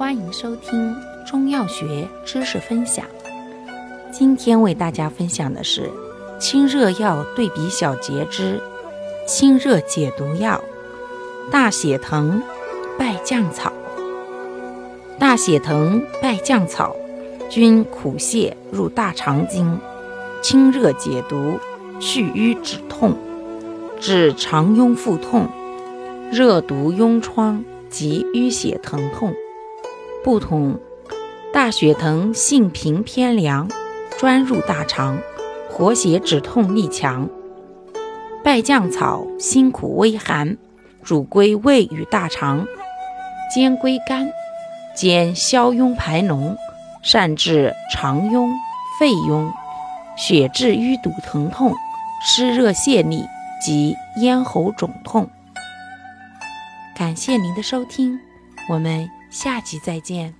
欢迎收听中药学知识分享。今天为大家分享的是清热药对比小节之清热解毒药大血藤败酱草。大血藤、败酱草均苦泻，入大肠经，清热解毒，祛瘀止痛，治肠痈腹痛、热毒痈疮及淤血疼痛。不同，大血藤性平偏凉，专入大肠，活血止痛力强；败酱草辛苦微寒，主归胃与大肠，兼归肝，兼消痈排脓，善治肠痈、肺痈、血滞淤堵疼痛、湿热泄痢及咽喉肿痛。感谢您的收听，我们。下集再见。